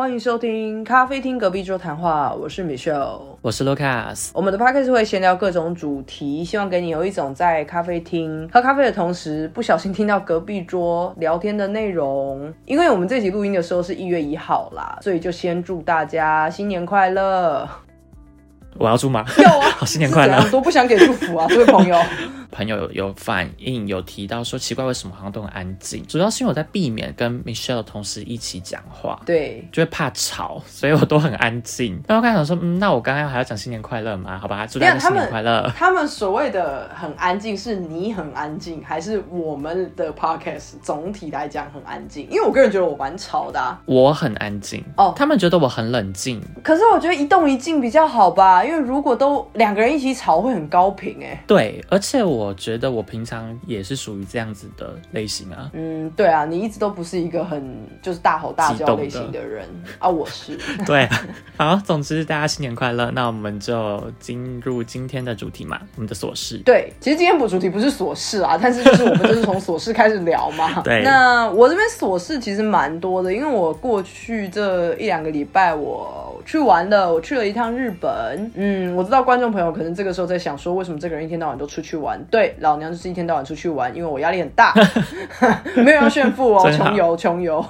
欢迎收听咖啡厅隔壁桌谈话，我是 Michelle，我是 Lucas。我们的 podcast 会闲聊各种主题，希望给你有一种在咖啡厅喝咖啡的同时，不小心听到隔壁桌聊天的内容。因为我们这集录音的时候是一月一号啦，所以就先祝大家新年快乐。我要祝吗？有啊！好，新年快乐！都不想给祝福啊，这位朋友。朋友有有反应，有提到说奇怪，为什么好像都很安静？主要是因为我在避免跟 Michelle 同时一起讲话，对，就会怕吵，所以我都很安静。然后刚想说，嗯，那我刚刚还要讲新年快乐吗？好吧，祝大家新年快乐。他们所谓的很安静，是你很安静，还是我们的 Podcast 总体来讲很安静？因为我个人觉得我蛮吵的。我很安静哦，他们觉得我很冷静。可是我觉得一动一静比较好吧，因为如果都两个人一起吵，会很高频哎。对，而且我。觉得我平常也是属于这样子的类型啊。嗯，对啊，你一直都不是一个很就是大吼大叫类型的人啊。我是。对，好，总之大家新年快乐。那我们就进入今天的主题嘛，我们的琐事。对，其实今天主主题不是琐事啊，但是就是我们就是从琐事开始聊嘛。对。那我这边琐事其实蛮多的，因为我过去这一两个礼拜我去玩了，我去了一趟日本。嗯，我知道观众朋友可能这个时候在想说，为什么这个人一天到晚都出去玩？对，老娘就是一天到晚出去玩，因为我压力很大，没有要炫富哦，穷游穷游。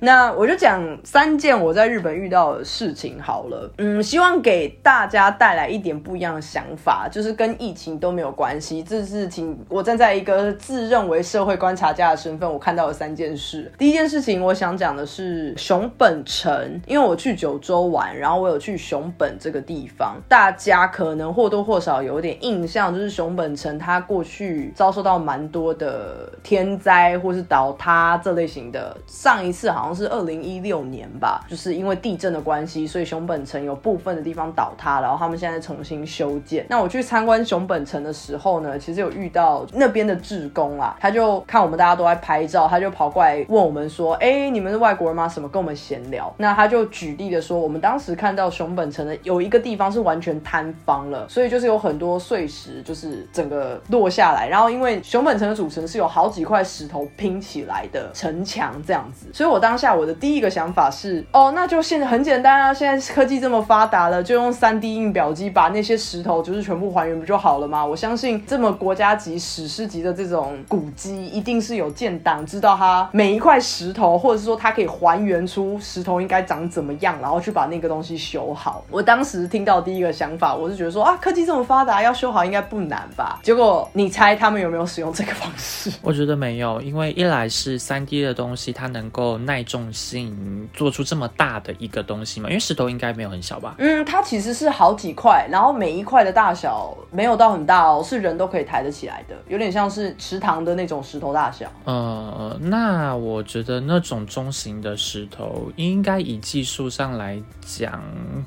那我就讲三件我在日本遇到的事情好了，嗯，希望给大家带来一点不一样的想法，就是跟疫情都没有关系。这是请我站在一个自认为社会观察家的身份，我看到了三件事。第一件事情，我想讲的是熊本城，因为我去九州玩，然后我有去熊本这个地方，大家可能或多或少有点印象，就是熊本城它过去遭受到蛮多的天灾或是倒塌这类型的，上一次好像。是二零一六年吧，就是因为地震的关系，所以熊本城有部分的地方倒塌，然后他们现在重新修建。那我去参观熊本城的时候呢，其实有遇到那边的志工啊，他就看我们大家都在拍照，他就跑过来问我们说：“哎，你们是外国人吗？什么？”跟我们闲聊。那他就举例的说，我们当时时看到熊本城的有一个地方是完全坍方了，所以就是有很多碎石就是整个落下来，然后因为熊本城的组成是有好几块石头拼起来的城墙这样子，所以我当。下我的第一个想法是，哦，那就现在很简单啊，现在科技这么发达了，就用三 D 印表机把那些石头就是全部还原不就好了吗？我相信这么国家级、史诗级的这种古迹，一定是有建档，知道它每一块石头，或者是说它可以还原出石头应该长怎么样，然后去把那个东西修好。我当时听到第一个想法，我是觉得说啊，科技这么发达，要修好应该不难吧？结果你猜他们有没有使用这个方式？我觉得没有，因为一来是三 D 的东西，它能够耐。重性做出这么大的一个东西嘛？因为石头应该没有很小吧？嗯，它其实是好几块，然后每一块的大小没有到很大哦，是人都可以抬得起来的，有点像是池塘的那种石头大小。呃，那我觉得那种中型的石头应该以技术上来讲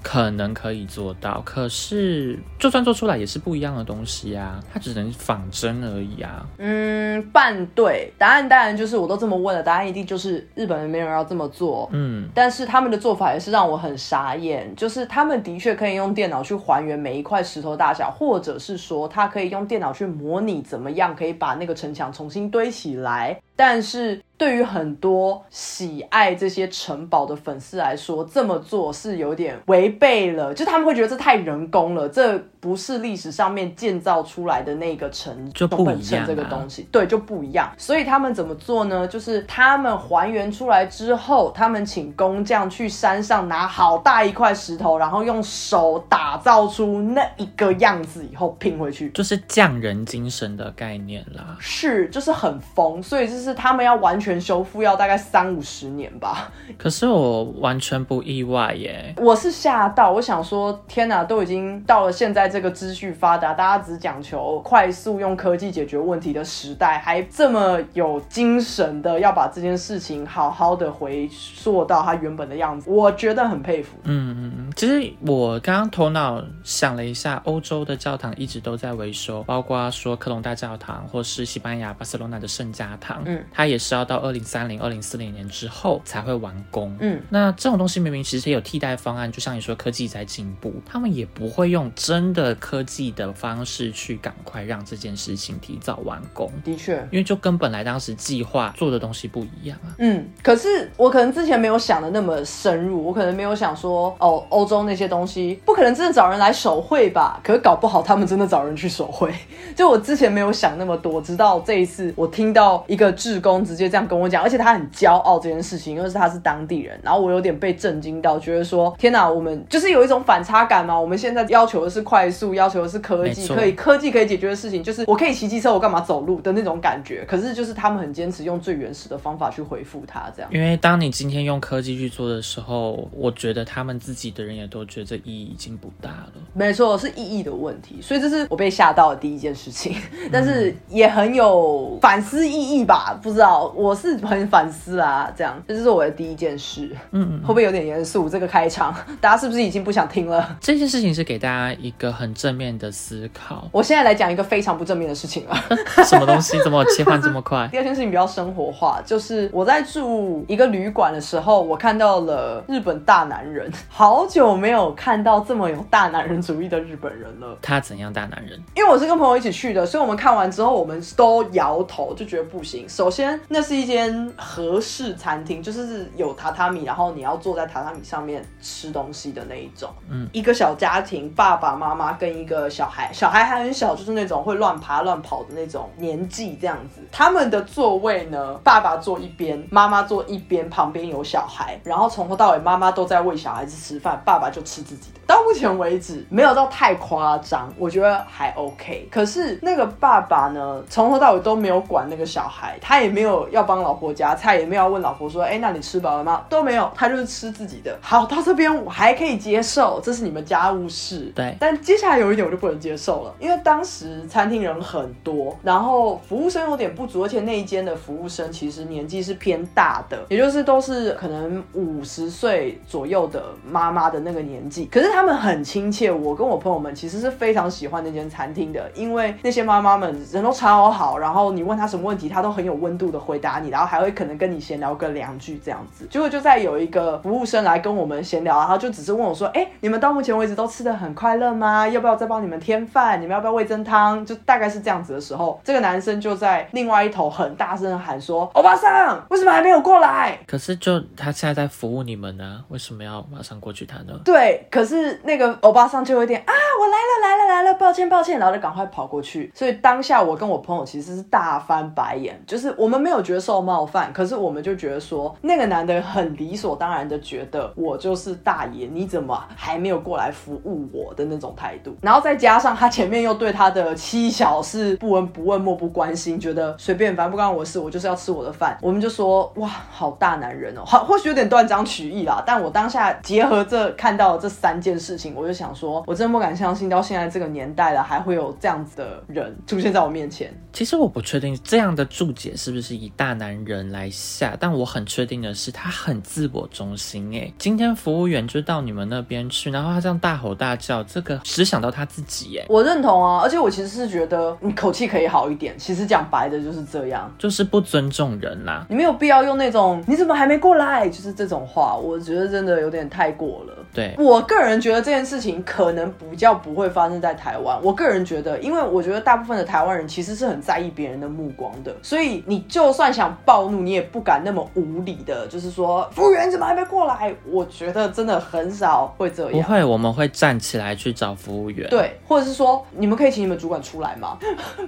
可能可以做到，可是就算做出来也是不一样的东西啊，它只能仿真而已啊。嗯，半对，答案当然就是我都这么问了，答案一定就是日本人没有人。要这么做，嗯，但是他们的做法也是让我很傻眼，就是他们的确可以用电脑去还原每一块石头大小，或者是说他可以用电脑去模拟怎么样可以把那个城墙重新堆起来，但是。对于很多喜爱这些城堡的粉丝来说，这么做是有点违背了，就他们会觉得这太人工了，这不是历史上面建造出来的那个城就不一样。这个东西对就不一样，所以他们怎么做呢？就是他们还原出来之后，他们请工匠去山上拿好大一块石头，然后用手打造出那一个样子以后拼回去，就是匠人精神的概念啦。是，就是很疯，所以就是他们要完全。全修复要大概三五十年吧，可是我完全不意外耶。我是吓到，我想说，天哪，都已经到了现在这个资讯发达，大家只讲求快速用科技解决问题的时代，还这么有精神的要把这件事情好好的回溯到它原本的样子，我觉得很佩服。嗯嗯嗯，其实我刚刚头脑想了一下，欧洲的教堂一直都在维修，包括说科隆大教堂或是西班牙巴塞罗那的圣家堂。嗯，它也是要到二零三零、二零四零年之后才会完工。嗯，那这种东西明明其实也有替代方案，就像你说，科技在进步，他们也不会用真的科技的方式去赶快让这件事情提早完工。的确，因为就跟本来当时计划做的东西不一样啊。嗯，可是我可能之前没有想的那么深入，我可能没有想说，哦，欧洲那些东西不可能真的找人来手绘吧？可是搞不好他们真的找人去手绘。就我之前没有想那么多，直到这一次我听到一个志工直接这样跟我讲，而且他很骄傲这件事情，因为是他是当地人，然后我有点被震惊到，觉得说天哪，我们就是有一种反差感嘛。我们现在要求的是快速，要求的是科技，可以科技可以解决的事情，就是我可以骑机车，我干嘛走路的那种感觉。可是就是他们很坚持用最原始的方法去回复他，这样。因为当你今天用科技去做的时候，我觉得他们自己的人也都觉得这意义已经不大了。没错，是意义的问题，所以这是我被吓到的第一件事情，但是也很有反思意义吧？不知道，我是很反思啊，这样，这就是我的第一件事。嗯，会不会有点严肃？这个开场，大家是不是已经不想听了？这件事情是给大家一个很正面的思考。我现在来讲一个非常不正面的事情了。什么东西怎么切换这么快？第二件事情比较生活化，就是我在住一个旅馆的时候，我看到了日本大男人，好久没有看到这么有大男人主义的日本人了。他怎样大男人？因为我是跟朋友一起去的，所以我们看完之后，我们都摇头，就觉得不行。首先，那是一间和式餐厅，就是有榻榻米，然后你要坐在榻榻米上面吃东西的那一种。嗯，一个小家庭，爸爸妈妈跟一个小孩，小孩还很小，就是那种会乱爬乱跑的那种年纪，这样子。他们的座位呢，爸爸坐一边，妈妈坐一边，旁边有小孩，然后从头到尾妈妈都在喂小孩子吃饭，爸爸就吃自己的。到目前为止，没有到太夸张，我觉得还 OK。可是那个爸爸呢，从头到尾都没有管那个小孩，他也没有要帮老婆夹菜，也没有要问老婆说，哎，那你吃饱了吗？都没有，他就是吃自己的。好，到这边我还可以接受，这是你们家务事。对但接下来有一点我就不能接受了，因为当时餐厅人很多，然后服务生有点不足，而且那一间的服务生其实年纪是偏大的，也就是都是可能五十岁左右的妈妈的那个年纪。可是他们很亲切，我跟我朋友们其实是非常喜欢那间餐厅的，因为那些妈妈们人都超好，然后你问他什么问题，他都很有温度的回答你，然后还会可能跟你闲聊个两句这样子。结果就在有一个服务生来跟我们闲聊，然后就只是问我说：“哎、你们到目前为止都吃的很快乐吗？要不要再帮你们添饭？你们要不要味增汤？”就大概是这样子的时候，这个男生就在另外一头很大声的喊说：“欧巴桑，为什么还没有过来？”可是就他现在在服务你们呢，为什么要马上过去他呢？对，可是那个欧巴桑就有点啊，我来了来了来了，抱歉抱歉，然后就赶快跑过去。所以当下我跟我朋友其实是大翻白眼，就是我们没有觉得受冒犯，可是我们就觉得说那个男的很理所当然的觉得我就是大爷，你怎么还没有过来服务我的那种态度。然后再加上他前面又对他的妻小是不闻不问、漠不关心，觉得随便反正不关我的事，我就是要吃我的饭。我们就说哇，好大男人哦，好或许有点断章取义啦，但我当下结合这看到这三件事情，我就想说，我真不敢相信到现在这个年代了，还会有这样子的人出现在我面前。其实我不确定这样的注解是不是以大男人来下，但我很确定的是他很自我中心。哎，今天服务员就到你们那边去，然后他这样大吼大叫，这个只想到他自己，诶，我认同啊，而且我其实是觉得你口气可以好一点。其实讲白的就是这样，就是不尊重人啦。你没有必要用那种你怎么还没过来，就是这种话，我觉得真的有点太过了。对，我个人觉得这件事情可能比较不会发生在台湾。我个人觉得，因为我觉得大部分的台湾人其实是很在意别人的目光的，所以你就算想暴怒，你也不敢那么无理的，就是说服务员怎么还没过来？我觉得真的很少会这样。不会，我们会站起来去找服务员。，对，或者是说，你们可以请你们主管出来吗？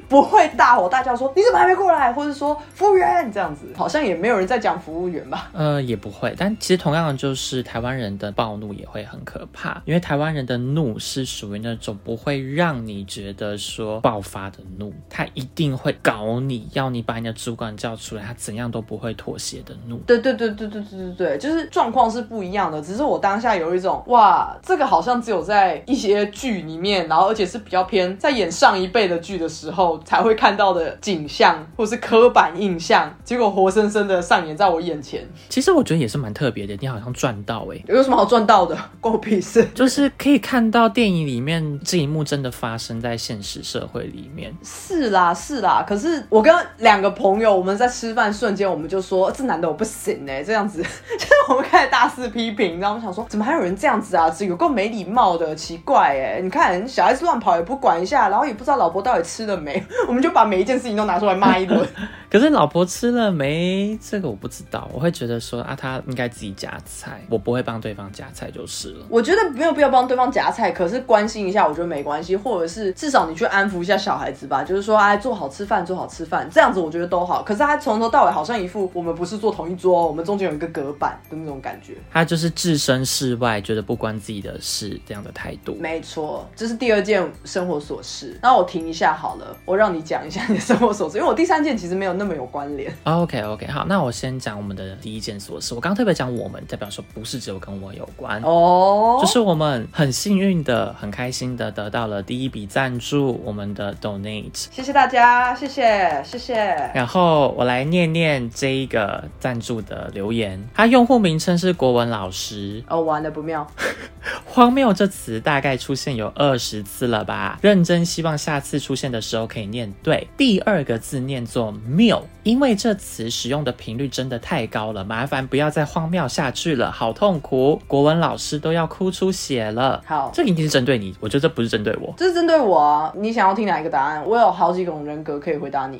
不会大吼大叫说你怎么还没过来，或者说服务员这样子，好像也没有人在讲服务员吧？呃，也不会。但其实同样的，就是台湾人的暴怒也会很可怕，因为台湾人的怒是属于那种不会让你觉得说爆发的怒，他一定会搞你，要你把你的主管叫出来，他怎样都不会妥协的怒。对对对对对对对对，就是状况是不一样的，只是我当下有一种哇，这个好像只有在一些剧里面，然后而且是比较偏在演上一辈的剧的时候才会看到的景象，或是刻板印象，结果活生生的上演在我眼前，其实我觉得也是蛮特别的，你好像赚到诶、有什么好赚到的？关我屁事！就是可以看到电影里面这一幕真的发生在现实社会里面。是啦是啦，可是我跟两个朋友我们在吃饭瞬间，我们就说这男的我不行哎、这样子，就是我们开始大肆批评，然后我们想说怎么还有人这样子啊，这有够没礼貌的，奇怪哎、你看小孩子乱跑也不管一下，然后也不知道老婆到底吃了没，我们就把每一件事情都拿出来骂一轮。可是老婆吃了没？这个我不知道，我会觉得说啊，他应该自己夹菜，我不会帮对方夹菜就是了。我觉得没有必要帮对方夹菜，可是关心一下，我觉得没关系，或者是至少你去安抚一下小孩子吧，就是说，哎，做好吃饭，做好吃饭，这样子我觉得都好。可是他从头到尾好像一副我们不是坐同一桌，我们中间有一个隔板的那种感觉。他就是置身事外，觉得不关自己的事这样的态度。没错，这是第二件生活琐事。那我停一下好了，我让你讲一下你的生活琐事，因为我第三件其实没有那么有关联。OK OK，好，那我先讲我们的第一件琐事。我刚刚特别讲我们，代表说不是只有跟我有关。哦，就是我们很幸运的、很开心的得到了第一笔赞助，我们的 Donate。谢谢大家，谢谢谢谢。然后我来念念这一个赞助的留言，他用户名称是国文老师。哦，完了不妙。荒谬这词大概出现有二十次了吧？认真希望下次出现的时候可以念对。第二个字念作谬，因为这词使用的频率真的太高了，麻烦不要再荒谬下去了，好痛苦，国文老师都要哭出血了。好这个一定是针对你，我觉得这不是针对我。这是针对我啊！你想要听哪一个答案？我有好几种人格可以回答你。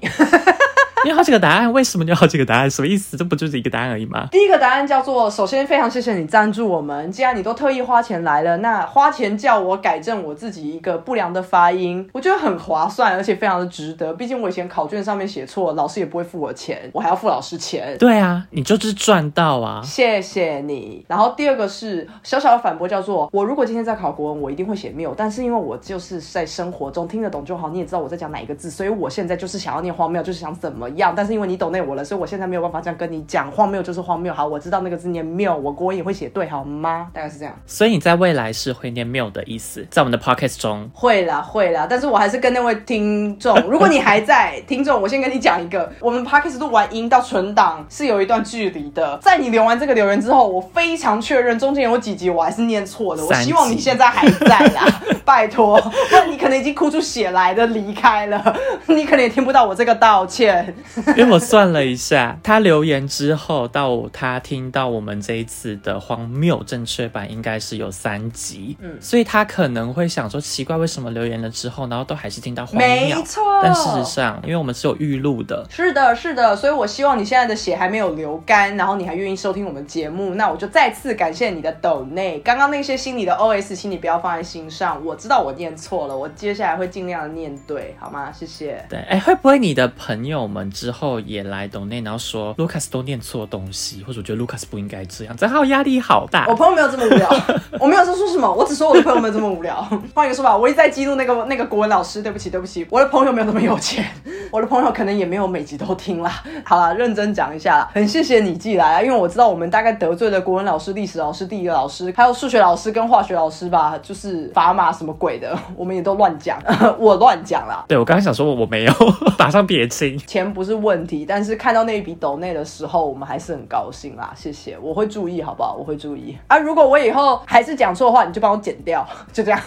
你有好几个答案，为什么你有好几个答案？什么意思？这不就是一个答案而已吗？第一个答案叫做：首先非常谢谢你赞助我们，既然你都特意花钱来了，那花钱叫我改正我自己一个不良的发音，我觉得很划算，而且非常的值得。毕竟我以前考卷上面写错，老师也不会付我钱，我还要付老师钱。对啊，你就是赚到啊！谢谢你。然后第二个是小小的反驳，叫做我如果今天在考国文，我一定会写谬，但是因为我就是在生活中听得懂就好，你也知道我在讲哪一个字，所以我现在就是想要念荒谬，就是想怎么样。但是因为你懂内我了，所以我现在没有办法这样跟你讲，荒谬就是荒谬。好，我知道那个字念谬，我国文也会写对，好吗？大概是这样。所以你在未来是会念谬的意思，在我们的 podcast 中，会啦，会啦，但是我还是跟那位听众，如果你还在，听众，我先跟你讲一个，我们 podcast 录完音到存档是有一段距离的。在你留完这个留言之后，我非常确认中间有几集我还是念错的，我希望你现在还在啦，拜托，不然你可能已经哭出血来的离开了，你可能也听不到我这个道歉。因为我算了一下，他留言之后到他听到我们这一次的荒谬正确版，应该是有三集，嗯，所以他可能会想说奇怪，为什么留言了之后，然后都还是听到荒谬？没错但事实上，因为我们是有预录的，是的，是的，所以我希望你现在的血还没有流干，然后你还愿意收听我们节目，那我就再次感谢你的抖内。刚刚那些心里的 OS，请你不要放在心上。我知道我念错了，我接下来会尽量的念对，好吗？谢谢。对，哎，会不会你的朋友们之后也来懂内，然后说 Lucas 都念错东西，或者我觉得 Lucas 不应该这样，这样压力好大我。朋友没有这么无聊，我没有说说什么，我只说我的朋友没有这么无聊。换一个说法，我一直在激怒那个那个国文老师，对不起，对不起，我的朋友没有那么有钱，我的朋友可能也没有每集都听啦。好啦，认真讲一下啦，很谢谢你寄来啊，因为我知道我们大概得罪了国文老师、历史老师、地理老师，还有数学老师跟化学老师吧，就是砝码什么鬼的，我们也都乱讲，我乱讲啦。对我刚刚想说我没有，马上撇清。钱不是问题，但是看到那一笔抖内的时候，我们还是很高兴啦。谢谢，我会注意，好不好？我会注意啊。如果我以后还是讲错的话，你就帮我剪掉，就这样。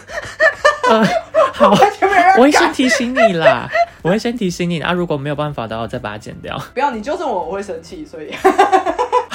呃，好，我会先。提醒你啦，我会先提醒你啊。如果没有办法的话，我再把它剪掉。不要你纠正我，我会生气。所以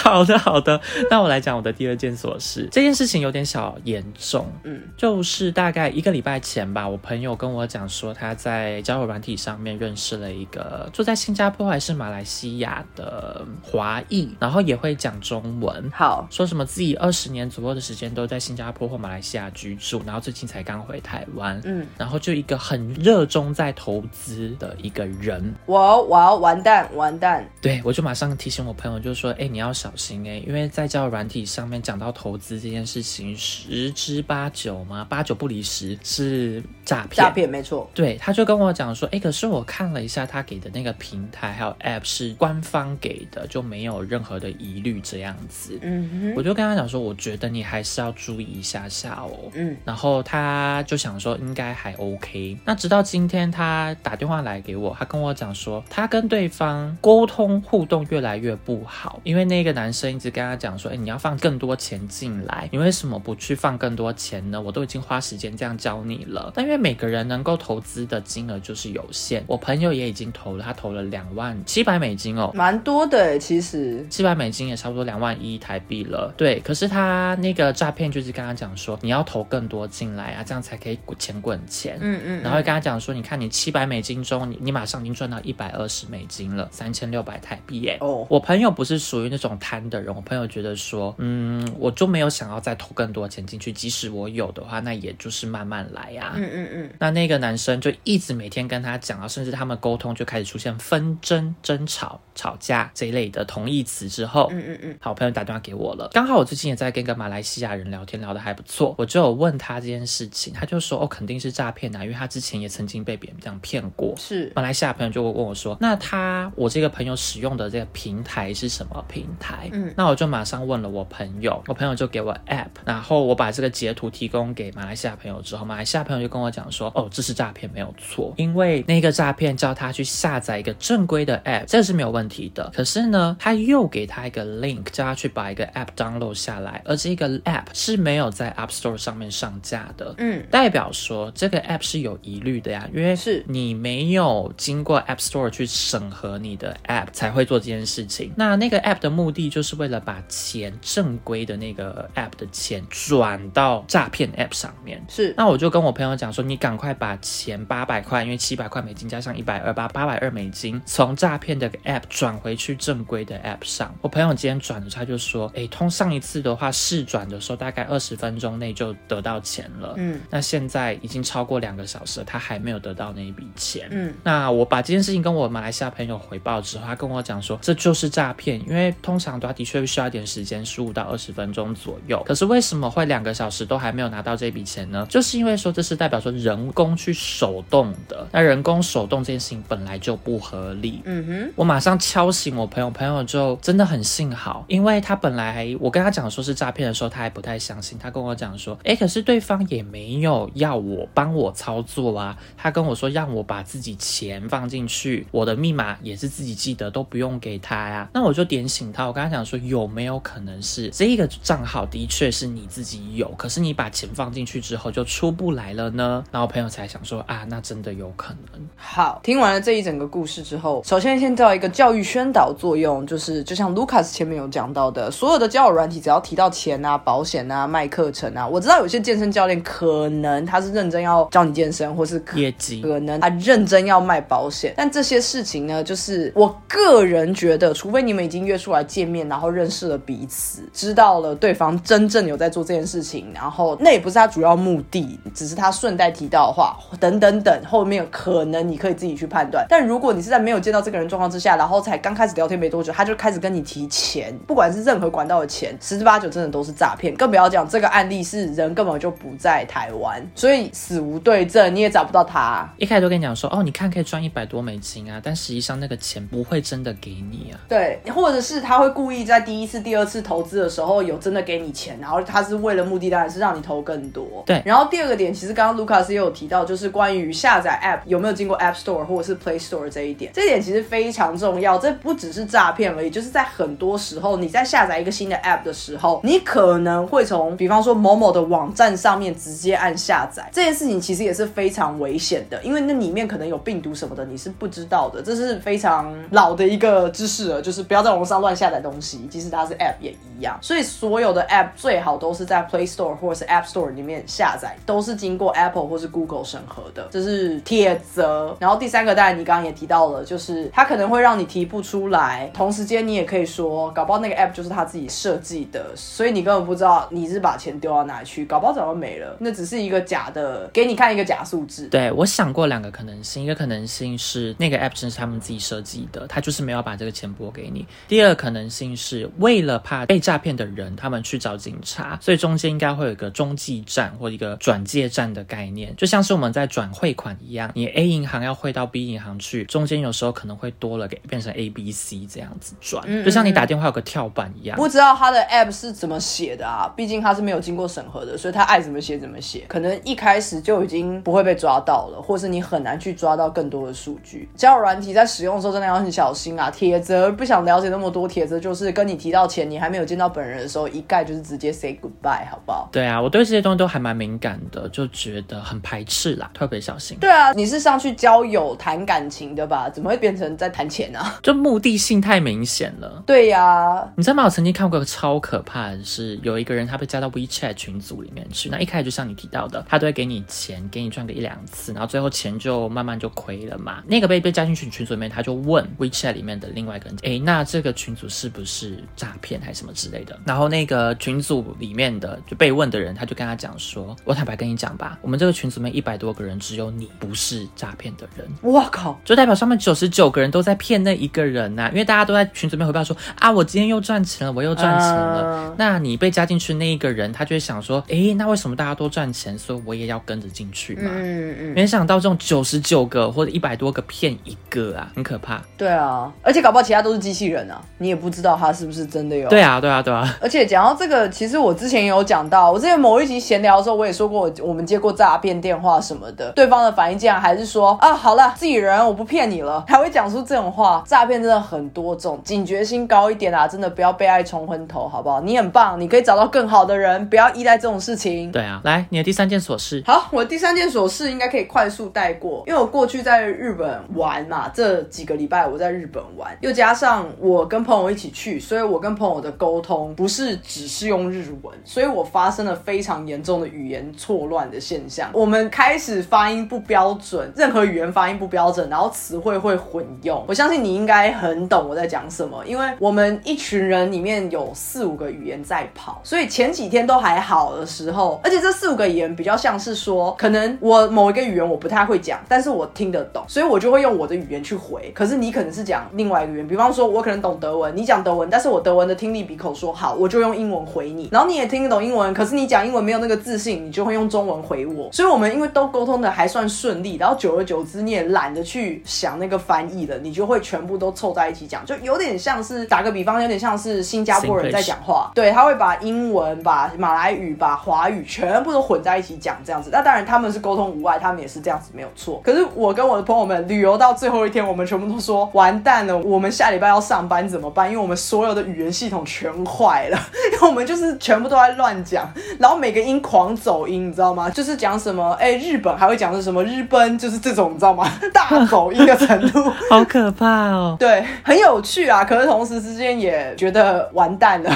好的，好的。那我来讲我的第二件琐事。这件事情有点小严重，嗯，就是大概一个礼拜前吧，我朋友跟我讲说，他在交友软体上面认识了一个住在新加坡还是马来西亚的华裔，然后也会讲中文。好，说什么自己二十年左右的时间都在新加坡或马来西亚居住，然后最近才刚回台湾，嗯，然后就一个很热衷在投资的一个人，我我要完蛋完蛋。对我就马上提醒我朋友，就说：“哎、你要小心哎、因为在教软体上面讲到投资这件事情，十之八九嘛，八九不离十是诈骗。诈骗没错，对，他就跟我讲说：“哎、可是我看了一下他给的那个平台还有 App 是官方给的，就没有任何的疑虑这样子。嗯哼，我就跟他讲说：“我觉得你还是要注意一下下哦。”嗯，然后他就想说应该还 OK。那直到今天他打电话来给我，他跟我讲说他跟对方沟通互动越来越不好，因为那个男男生一直跟他讲说，哎，你要放更多钱进来，你为什么不去放更多钱呢？我都已经花时间这样教你了。但因为每个人能够投资的金额就是有限，我朋友也已经投了，他投了两万七百美金哦，蛮多的其实七百美金也差不多两万一台币了。对，可是他那个诈骗就是跟他讲说，你要投更多进来啊，这样才可以钱滚钱。嗯嗯，然后跟他讲说，你看你七百美金中，你你马上已经赚到一百二十美金了，三千六百台币耶。哦，我朋友不是属于那种贪的人，我朋友觉得说，嗯，我就没有想要再投更多钱进去，即使我有的话，那也就是慢慢来呀。嗯嗯嗯。那那个男生就一直每天跟他讲啊，甚至他们沟通就开始出现纷争、争吵、吵架这一类的同义词之后，嗯嗯嗯。好，朋友打电话给我了，刚好我最近也在跟一个马来西亚人聊天，聊得还不错，我就有问他这件事情，他就说，哦，肯定是诈骗啊，因为他之前也曾经被别人这样骗过。是。马来西亚朋友就会问我说，那他我这个朋友使用的这个平台是什么平台？嗯，那我就马上问了我朋友，我朋友就给我 app，然后我把这个截图提供给马来西亚朋友之后，马来西亚朋友就跟我讲说，哦，这是诈骗没有错，因为那个诈骗叫他去下载一个正规的 app，这是没有问题的。可是呢，他又给他一个 link，叫他去把一个 app download 下来，而这个 app 是没有在 App Store 上面上架的。嗯，代表说这个 app 是有疑虑的呀，因为是你没有经过 App Store 去审核你的 app 才会做这件事情。那那个 app 的目的就是为了把钱正规的那个 app 的钱转到诈骗 app 上面。是，那我就跟我朋友讲说，你赶快把钱八百块，因为七百块美金加上一百二八，八百二美金从诈骗的 app 转回去正规的 app 上。我朋友今天转的，他就说，哎，通上一次的话试转的时候，大概二十分钟内就得到钱了。嗯，那现在已经超过两个小时了，他还没有得到那一笔钱。嗯，那我把这件事情跟我马来西亚朋友回报之后，他跟我讲说，这就是诈骗，因为通常的话的确需要一点时间，十五到二十分钟左右。可是为什么会两个小时都还没有拿到这笔钱呢？就是因为说这是代表说人工去手动的，那人工手动这件事情本来就不合理。嗯哼，我马上敲醒我朋友，朋友就真的很幸好，因为他本来我跟他讲说是诈骗的时候，他还不太相信。他跟我讲说，哎，可是对方也没有要我帮我操作啊，他跟我说让我把自己钱放进去，我的密码也是自己记得，都不用给他呀。那我就点醒他，我跟他讲说，有没有可能是这一个账号的确是你自己有，可是你把钱放进去之后就出不来了呢？然后朋友才想说啊，那真的有可能。好，听完了这一整个故事之后，首先先做一个教育宣导作用，就是就像 Lucas 前面有讲到的，所有的交友软体只要提到钱啊、保险啊、卖课程啊，我知道有些健身教练可能他是认真要教你健身，或是 业绩，可能他认真要卖保险，但这些事情呢，就是我个人觉得，除非你们已经约出来见面，然后认识了彼此，知道了对方真正有在做这件事情，然后那也不是他主要目的，只是他顺带提到的话，等等等，后面可能你可以自己去判断。但如果你是在没有见到这个人状况之下，然后才刚开始聊天没多久，他就开始跟你提钱，不管是任何管道的钱，十之八九真的都是诈骗。更不要讲这个案例是人根本就不在台湾，所以死无对证，你也找不到他。一开始都跟你讲说，哦，你看可以赚一百多美金啊，但实际上那个钱不会真的给你啊。对，或者是他会故意在第一次、第二次投资的时候有真的给你钱，然后他是为了目的当然是让你投更多。对，然后第二个点，其实刚刚卢卡斯也有提到，就是关于下载 App 有没有经过 App Store 或者是 Play Store 这一点，这点其实非常重要。这不只是诈骗而已，就是在很多时候你在下载一个新的 App 的时候，你可能会从比方说某某的网站上面直接按下载，这件事情其实也是非常危险的，因为那里面可能有病毒什么的，你是不知道的。这是非常老的一个知识了，就是不要在网上乱下载东东西，即使它是 App 也一样。所以所有的 App 最好都是在 Play Store 或者是 App Store 里面下载，都是经过 Apple 或是 Google 审核的，这是铁则。然后第三个，当然你刚刚也提到了，就是它可能会让你提不出来，同时间你也可以说，搞不好那个 App 就是他自己设计的，所以你根本不知道你是把钱丢到哪里去，搞不好早就没了，那只是一个假的，给你看一个假数字。对我想过两个可能性，一个可能性是那个 App 是他们自己设计的，他就是没有把这个钱拨给你；第二个可能性是为了怕被诈骗的人他们去找警察，所以中间应该会有一个中继站或一个转介站的概念，就像是我们在转汇款一样，你 A 银行要汇到 B 银行去，中间有时候可能会多了给变成 A、B、C 这样子转，就像你打电话有个跳板一样。不知道他的 App 是怎么写的啊？毕竟他是没有经过审核的，所以他爱怎么写怎么写，可能一开始就已经不会被抓到了，或是你很难去抓到更多的数据。交友软体在使用的时候真的要很小心啊！铁则不想了解那么多，铁则就就是跟你提到钱，你还没有见到本人的时候，一概就是直接 say goodbye，好不好？对啊，我对这些东西都还蛮敏感的，就觉得很排斥啦，特别小心。对啊，你是上去交友谈感情的吧？怎么会变成在谈钱啊？就目的性太明显了。对呀、你知道吗？我曾经看过一个超可怕的是，有一个人他被加到 WeChat 群组里面去，那一开始就像你提到的，他都会给你钱，给你赚个一两次，然后最后钱就慢慢就亏了嘛。那个被被加进去群组里面，他就问 WeChat 里面的另外一个人，诶，那这个群组是不是诈骗还是什么之类的？然后那个群组里面的就被问的人，他就跟他讲说，我坦白跟你讲吧，我们这个群组里面一百多个人，只有你不是诈骗的人。我靠！就代表上面九十九个人都在骗那一个人呐、因为大家都在群组里面回报说啊，我今天又赚钱了，我又赚钱了。嗯那你被加进去那一个人，他就会想说，诶，那为什么大家都赚钱，所以我也要跟着进去嘛？嗯嗯，没想到这种九十九个或者一百多个骗一个啊，很可怕。对啊，而且搞不好其他都是机器人啊，你也不知道他是不是真的有。对啊，对啊，对啊。而且讲到这个，其实我之前也有讲到，我之前某一集闲聊的时候，我也说过，我们接过诈骗电话什么的，对方的反应竟然还是说啊，好了，自己人，我不骗你了，还会讲出这种话。诈骗真的很多种，警觉心高一点啊，真的不要被爱冲昏头，好不好？你很棒，你可以找到更好的人，不要依赖这种事情。对啊，来，你的第三件琐事。好，我的第三件琐事应该可以快速带过，因为我过去在日本玩嘛，这几个礼拜我在日本玩，又加上我跟朋友一起去，所以我跟朋友的沟通不是只是用日文，所以我发生了非常严重的语言错乱的现象。我们开始发音不标准，任何语言发音不标准，然后词汇会混用。我相信你应该很懂我在讲什么，因为我们一群人里面有四五个语言在跑，所以前几天都还好的时候，而且这四五个语言比较像是说，可能我某一个语言我不太会讲，但是我听得懂，所以我就会用我的语言去回。可是你可能是讲另外一个语言，比方说我可能懂德文，你讲德文，但是我德文的听力比口说好，我就用英文回你，然后你也听得懂英文，可是你讲英文没有那个自信，你就会用中文回我。所以我们因为都沟通的还算顺利，然后久而久之你也懒得去想那个翻译了，你就会全部都凑在一起讲，就有点像是打个比方，有点像是新加坡人在讲话，对，他会把英文、把马来语、把华语全部都混在一起讲这样子。那当然他们是沟通无碍，他们也是这样子没有错。可是我跟我的朋友们旅游到最后一天，我们全部都说完蛋了，我们下礼拜要上班怎么办？因为我们所有的语言系统全坏了，因为我们就是全部都在乱讲，然后每个音狂走音，你知道吗？就是讲什么哎、日本还会讲是什么日本，就是这种你知道吗？大走音的程度。好可怕哦！对，很有趣啊。可是同时之间也觉得完蛋了。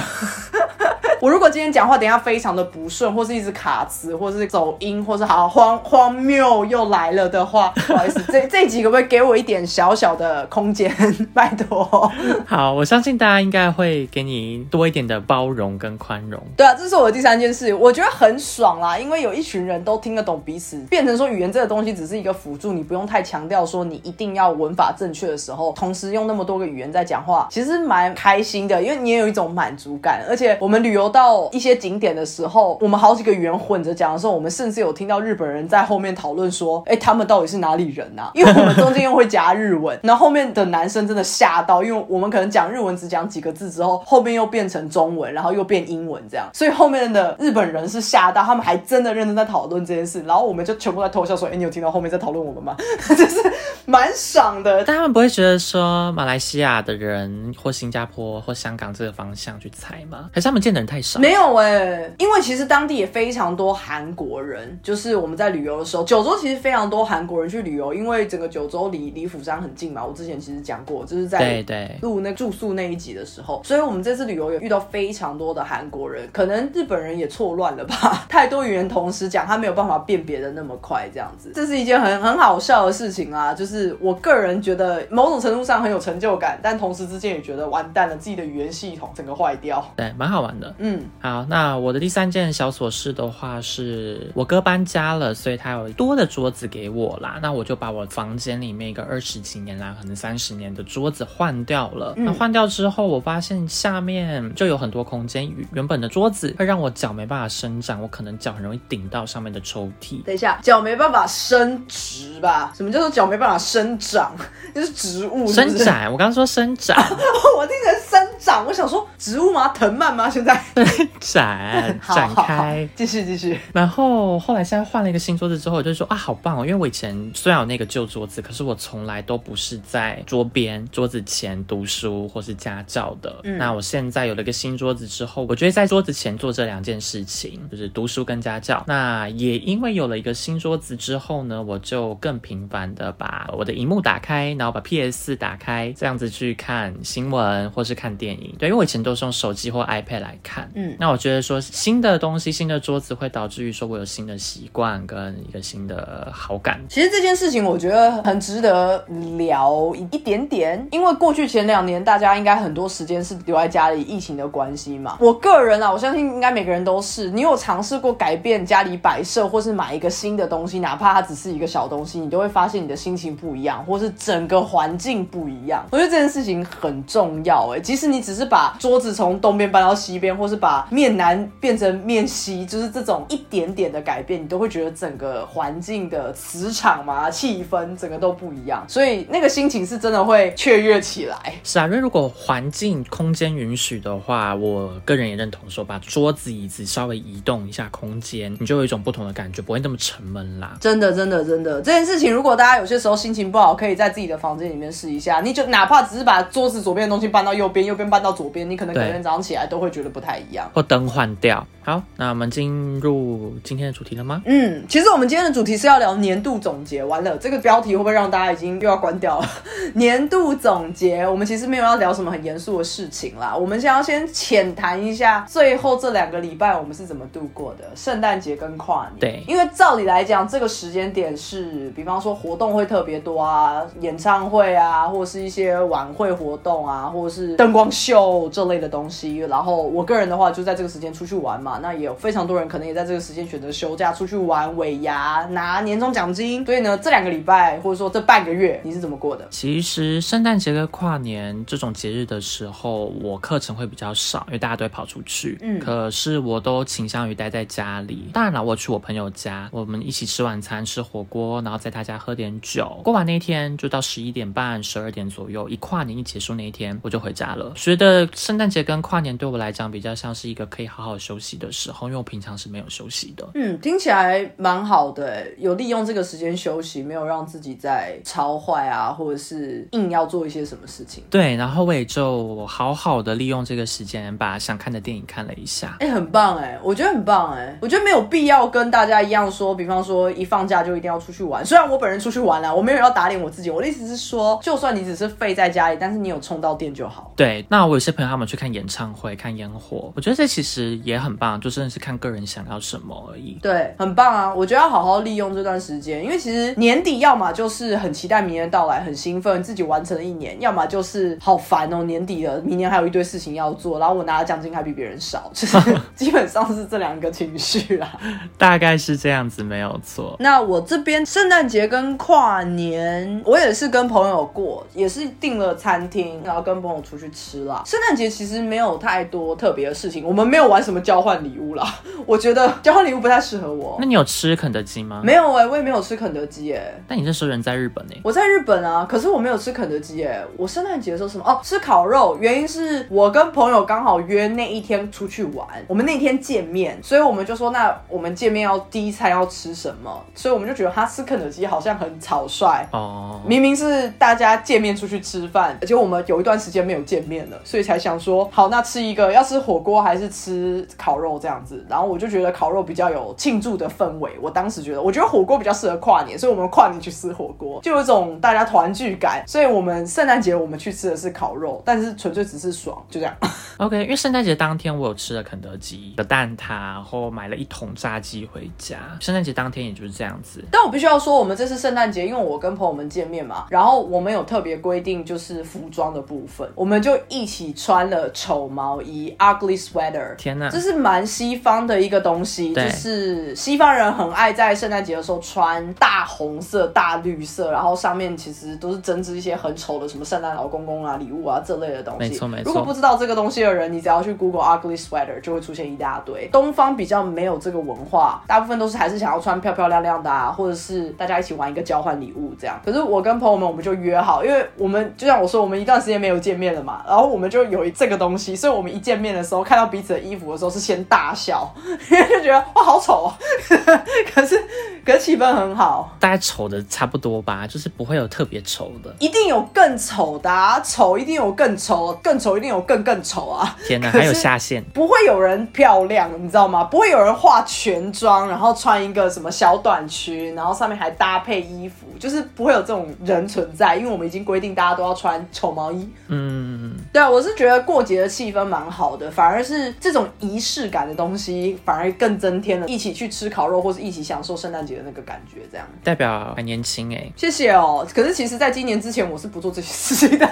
我如果今天讲话等一下非常的不顺，或是一直卡词，或是走音，或是好荒荒谬又来了的话，不好意思，这这集可不可以给我一点小小的空间？拜托。好，我相信大家应该会给你多一点的包容跟宽容。对啊，这是我的第三件事，我觉得很爽啦，因为有一群人都听得懂彼此，变成说语言这个东西只是一个辅助，你不用太强调说你一定要文法正确的时候，同时用那么多个语言在讲话，其实蛮开心的，因为你也有一种满足感。而且我们旅游到一些景点的时候，我们好几个语言混着讲的时候，我们甚至有听到日本人在后面讨论说，哎，他们到底是哪里人啊？因为我们中间又会夹日文，然后后面的男生真的吓到，因为我们可能讲日文只讲几个字之后，后面又变成中文，然后又变英文这样，所以后面的日本人是吓到，他们还真的认真在讨论这件事，然后我们就全部在偷笑说，哎，你有听到后面在讨论我们吗？就是蛮爽的。但他们不会觉得说马来西亚的人或新加坡或香港这个方向去猜吗？还是他们见的人太少？没有哎、因为其实当地也非常多韩国人，就是我们在旅游的时候，九州其实非常多韩国人去旅游，因为整个九州离离釜山很近嘛。我之前其实讲过，就是在录那住宿那一集的时候，所以我们这次旅游也遇到非常多的韩国人，可能日本人也错乱了吧，太多语言同时讲，他没有办法辨别的那么快，这样子，这是一件很很好笑的事情啊。就是我个人觉得某种程度上很有成就感，但同时之间也觉得完蛋了，自己的语言系统整个坏掉。对，蛮好玩的。嗯，好，那我的第三件小琐事的话是，我哥搬家了，所以他有多的桌子给我啦。那我就把我房间里面一个二十几年来，可能三十年的桌子换掉了。那换掉之后，我发现下面就有很多空间，原本的桌子会让我脚没办法伸展，我可能脚很容易顶到上面的抽屉。等一下，脚没办法伸直吧？什么叫做脚没办法生长？就是植物是不是，伸展，我刚刚说伸展，我听成生长，我想说植物吗？藤蔓吗？现在 展 展开。继续继续。然后后来现在换了一个新桌子之后，我就说啊，好棒哦！因为我以前虽然有那个旧桌子，可是我从来都不是在桌边、桌子前读书或是家教的。那我现在有了一个新桌子之后，我觉得在桌子前做这两件事情，就是读书跟家教。那也因为有了一个新桌子之后呢，我就更频繁的把我的荧幕打开，然后把 PS 打开，这样子去看新闻或是看电影。对，因为我以前都是用手机或 iPad 来看。嗯那我觉得说新的东西、新的桌子会导致于说我有新的习惯跟一个新的好感。其实这件事情我觉得很值得聊一点点，因为过去前两年大家应该很多时间是留在家里，疫情的关系嘛。我个人啊，我相信应该每个人都是，你有尝试过改变家里摆设，或是买一个新的东西，哪怕它只是一个小东西，你都会发现你的心情不一样，或是整个环境不一样。我觉得这件事情很重要哎，即使你只是把桌子从东边搬到西边，或是把面南变成面西，就是这种一点点的改变，你都会觉得整个环境的磁场嘛、气氛整个都不一样，所以那个心情是真的会雀跃起来。是啊，因为如果环境空间允许的话，我个人也认同说，把桌子椅子稍微移动一下空间，你就有一种不同的感觉，不会那么沉闷啦。真的，真的，真的，这件事情，如果大家有些时候心情不好，可以在自己的房间里面试一下。你就哪怕只是把桌子左边的东西搬到右边，右边搬到左边，你可能隔天早上起来都会觉得不太一样。或灯换掉。好，那我们进入今天的主题了吗？嗯，其实我们今天的主题是要聊年度总结。完了，这个标题会不会让大家已经又要关掉了？年度总结，我们其实没有要聊什么很严肃的事情啦。我们先要先浅谈一下最后这两个礼拜我们是怎么度过的，圣诞节跟跨年。对因为照理来讲，这个时间点是，比方说活动会特别多啊，演唱会啊，或者是一些晚会活动啊，或者是灯光秀这类的东西。然后我个人的话，就在这个时间出去玩嘛，那也有非常多人可能也在这个时间选择休假出去玩，尾牙拿年终奖金。所以呢，这两个礼拜或者说这半个月，你是怎么过的？其实圣诞节跟跨年这种节日的时候，我课程会比较少，因为大家都会跑出去。嗯可是我都倾向于待在家里。当然了，我去我朋友家，我们一起吃晚餐，吃火锅，然后在他家喝点酒。过完那一天就到十一点半、十二点左右，一跨年一结束那一天，我就回家了。觉得圣诞节跟跨年对我来讲比较像是一个可以好好休息的时候，因为我平常是没有休息的。嗯，听起来蛮好的欸，有利用这个时间休息，没有让自己在超坏啊，或者是硬要做一些什么事情。对，然后我也就好好的利用这个时间，把想看的电影看了一下。哎、很棒哎，我觉得很棒哎，我觉得没有必要跟大家一样说，比方说一放假就一定要出去玩。虽然我本人出去玩了、我没有要打脸我自己，我的意思是说，就算你只是废在家里，但是你有充到电就好。对，那我有些朋友他们去看演唱会、看烟火，我觉得这其实也很棒，就真的是看个人想要什么而已。对，很棒啊！我觉得要好好利用这段时间，因为其实年底要么就是很期待明年到来，很兴奋，自己完成了一年；要么就是好烦哦，年底了，明年还有一堆事情要做，然后我拿的奖金还比别人少，就是 基本上是这两个情绪啊。大概是这样子，没有错。那我这边圣诞节跟跨年，我也是跟朋友过，也是订了餐厅，然后跟朋友出去吃啦。圣诞节其实没有太多特别的事情，我们没有玩什么交换礼物啦。我觉得交换礼物不太适合我那。你有吃肯德基吗？没有哎、我也没有吃肯德基哎、但你那时候人在日本呢、我在日本啊，可是我没有吃肯德基哎。我圣诞节的时候什么哦，吃烤肉，原因是我跟朋友刚好约那一天出去玩，我们那天见面，所以我们就说那我们见面要第一餐要吃什么，所以我们就觉得他吃肯德基好像很草率。哦，明明是大家见面出去吃饭，而且我们有一段时间没有见面了，所以才想说，好，那吃一个要吃火锅还是吃烤肉这样子。然后我就觉得烤肉比较有庆祝的氛围，我当时觉得，我觉得火锅比较适合跨年，所以我们跨年去吃火锅，就有一种大家团聚感。所以我们圣诞节我们去吃的是烤肉，但是纯粹只是爽，就这样。OK，因为圣诞节当天我有吃了肯德基的蛋挞，然后买了一桶炸鸡回家。圣诞节当天也就是这样子。但我必须要说，我们这次圣诞节，因为我跟朋友们见面嘛，然后我们有特别规定，就是服装的部分，我们就一起穿了丑毛衣 （ugly sweater）。天哪这，是蛮蛮西方的一个东西，就是西方人很爱在圣诞节的时候穿大红色、大绿色，然后上面其实都是针织一些很丑的什么圣诞老公公啊、礼物啊这类的东西。没错没错如果不知道这个东西的人，你只要去 Google ugly sweater 就会出现一大堆。东方比较没有这个文化，大部分都是还是想要穿漂漂亮亮的啊，或者是大家一起玩一个交换礼物这样。可是我跟朋友们我们就约好，因为我们就像我说，我们一段时间没有见面了嘛，然后我们就有这个东西，所以我们一见面的时候看到彼此的衣服的时候是先大笑，因 为就觉得哇好丑哦，可是可是气氛很好。大家丑的差不多吧，就是不会有特别丑的。一定有更丑的、啊，丑一定有更丑，更丑一定有更更丑啊！天哪，还有下线，不会有人漂亮，你知道吗？不会有人化全妆，然后穿一个什么小短裙，然后上面还搭配衣服，就是不会有这种人存在，因为我们已经规定大家都要穿丑毛衣。嗯，对啊，我是觉得过节的气氛蛮好的，反而是这种仪式感的东西，反而更增添了一起去吃烤肉或是一起享受圣诞节的那个感觉。这样，代表还年轻哎、谢谢哦。可是其实，在今年之前，我是不做这些事情的。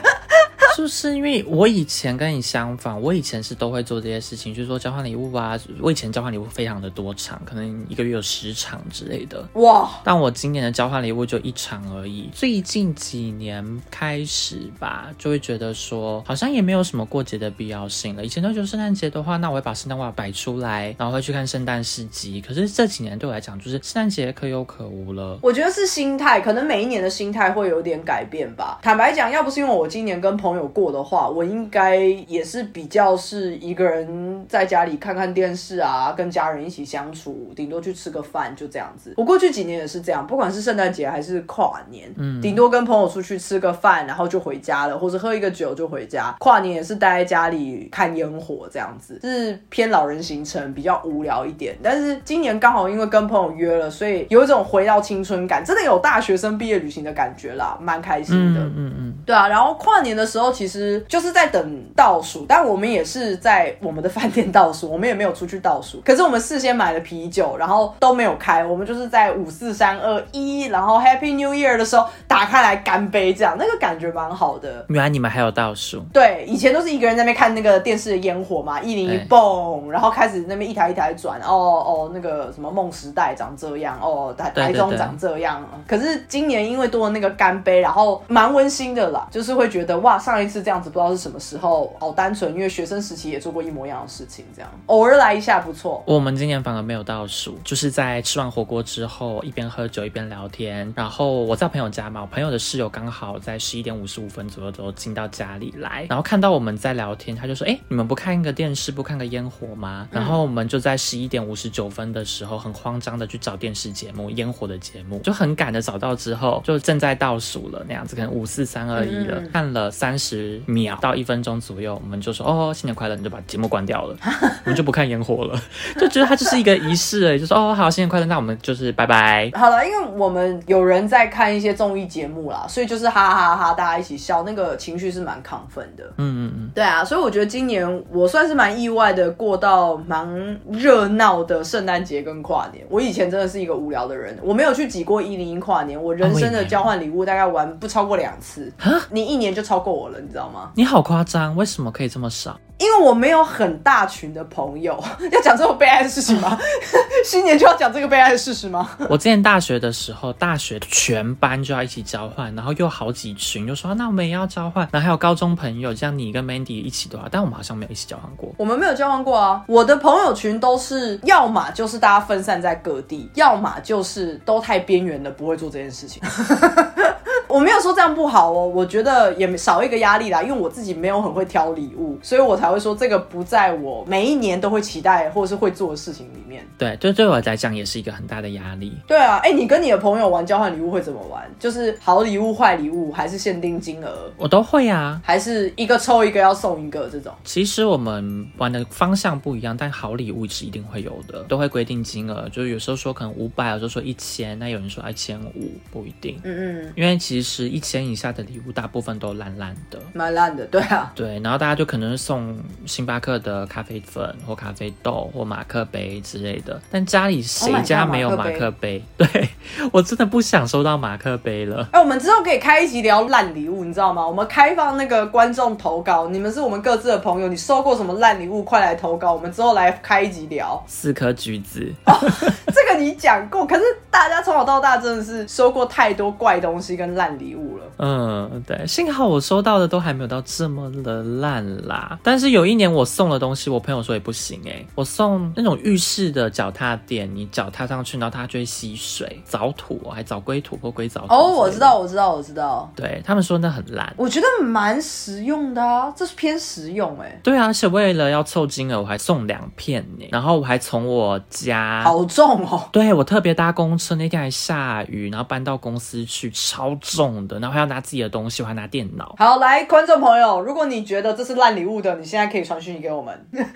是不是因为我以前跟你相反，我以前是都会做这些事情，就是说交换礼物啊，我以前交换礼物非常的多场，可能一个月有十场之类的。哇，但我今年的交换礼物就一场而已。最近几年开始吧，就会觉得说，好像也没有什么过节的必要性了。以前都觉得圣诞节的话，那我会把圣诞袜摆出来，然后会去看圣诞市集。可是这几年对我来讲，就是圣诞节可有可无了。我觉得是心态，可能每一年的心态会有点改变吧。坦白讲，要不是因为我今年跟朋友过的话，我应该也是比较是一个人在家里看看电视啊，跟家人一起相处，顶多去吃个饭，就这样子。我过去几年也是这样，不管是圣诞节还是跨年，嗯，顶多跟朋友出去吃个饭，然后就回家了，或者喝一个酒就回家。跨年也是待在家里看烟火这样子，是偏老人行程，比较无聊一点。但是今年刚好因为跟朋友约了，所以有一种回到青春感，真的有大学生毕业旅行的感觉啦，蛮开心的。嗯嗯嗯，对啊，然后跨年的时候其实就是在等倒数，但我们也是在我们的饭店倒数，我们也没有出去倒数。可是我们事先买了啤酒，然后都没有开，我们就是在五四三二一，然后 Happy New Year 的时候打开来干杯，这样那个感觉蛮好的。原来你们还有倒数。对，以前都是一个人在那边看那个电视的烟火嘛，一零一对蹦，然后开始那边一台一台转，哦哦，那个什么梦时代长这样，哦台台中长这样。可是今年因为多了那个干杯，然后蛮温馨的啦，就是会觉得哇，上一次这样子不知道是什么时候，好单纯，因为学生时期也做过一模一样的事情，这样偶尔来一下不错。我们今年反而没有倒数，就是在吃完火锅之后，一边喝酒一边聊天。然后我在朋友家嘛，我朋友的室友刚好在十一点五十五分左右都进到家里来，然后看到我们在聊天，他就说：“哎，你们不看个电视，不看个烟火吗？”然后我们就在十一点五十九分的时候，很慌张的去找电视节目、烟火的节目，就很赶的找到之后，就正在倒数了那样子，可能五四三二一了，嗯看了三十秒到一分钟左右，我们就说：“哦，新年快乐！”你就把节目关掉了，我们就不看烟火了。就觉得它就是一个仪式而已，就说哦好，新年快乐，那我们就是拜拜。好了，因为我们有人在看一些综艺节目啦，所以就是哈哈哈哈，大家一起笑，那个情绪是蛮亢奋的。嗯嗯嗯，对啊，所以我觉得今年我算是蛮意外的，过到蛮热闹的圣诞节跟跨年。我以前真的是一个无聊的人，我没有去挤过一零一跨年，我人生的交换礼物大概玩不超过两次，你一年就超过我了，你知道吗？你好夸张，为什么可以这么少？因为我没有很大群的朋友，要讲这种悲哀的事情吗？新年就要讲这个悲哀的事实吗？我之前大学的时候，大学全班就要一起交换，然后又好几群，就说、啊那我们也要交换，然后还有高中朋友，像你跟 Mandy 一起的话，但我们好像没有一起交换过。我们没有交换过啊，我的朋友群都是要么就是大家分散在各地，要么就是都太边缘了，不会做这件事情。我没有说这样不好哦，我觉得也少一个压力啦，因为我自己没有很会挑礼物，所以我才会说这个不在我每一年都会期待或者是会做的事情里面。对，对，对我来讲也是一个很大的压力。对啊，哎，你跟你的朋友玩交换礼物会怎么玩？就是好礼物、坏礼物，还是限定金额，我都会啊。还是一个抽一个要送一个这种？其实我们玩的方向不一样，但好礼物是一定会有的，都会规定金额，就是有时候说可能五百，有时候说一千，那有人说一千五，不一定。嗯嗯，因为其实一千以下的礼物大部分都烂烂的，蛮烂的，对啊。对，然后大家就可能是送星巴克的咖啡粉或咖啡豆或马克杯之类的，但家里谁 Oh 家没有马克杯？对我真的不想收到马克杯了。哎、我们之后可以开一集聊烂礼物，你知道吗？我们开放那个观众投稿，你们是我们各自的朋友，你收过什么烂礼物，快来投稿，我们之后来开一集聊。四颗橘子，这个你讲过，可是大家从小到大真的是收过太多怪东西跟烂礼物了。嗯，对，幸好我收到的都还没有到这么的烂啦。但是有一年我送的东西，我朋友说也不行哎、我送那种浴室的脚踏垫，你脚踏上去，然后它就会吸水，藻土还藻龟土或龟藻土。哦，我知。道，我知道，我知道。对他们说那很烂。我觉得蛮实用的啊，这是偏实用哎、对啊，而且为了要凑金额，我还送两片呢。然后我还从我家，好重哦。对我特别搭公车，那天还下雨，然后搬到公司去，超重的，然后还要拿自己的东西，我还拿电脑。好，来，观众朋友，如果你觉得这是烂礼物的，你现在可以传讯息给我们。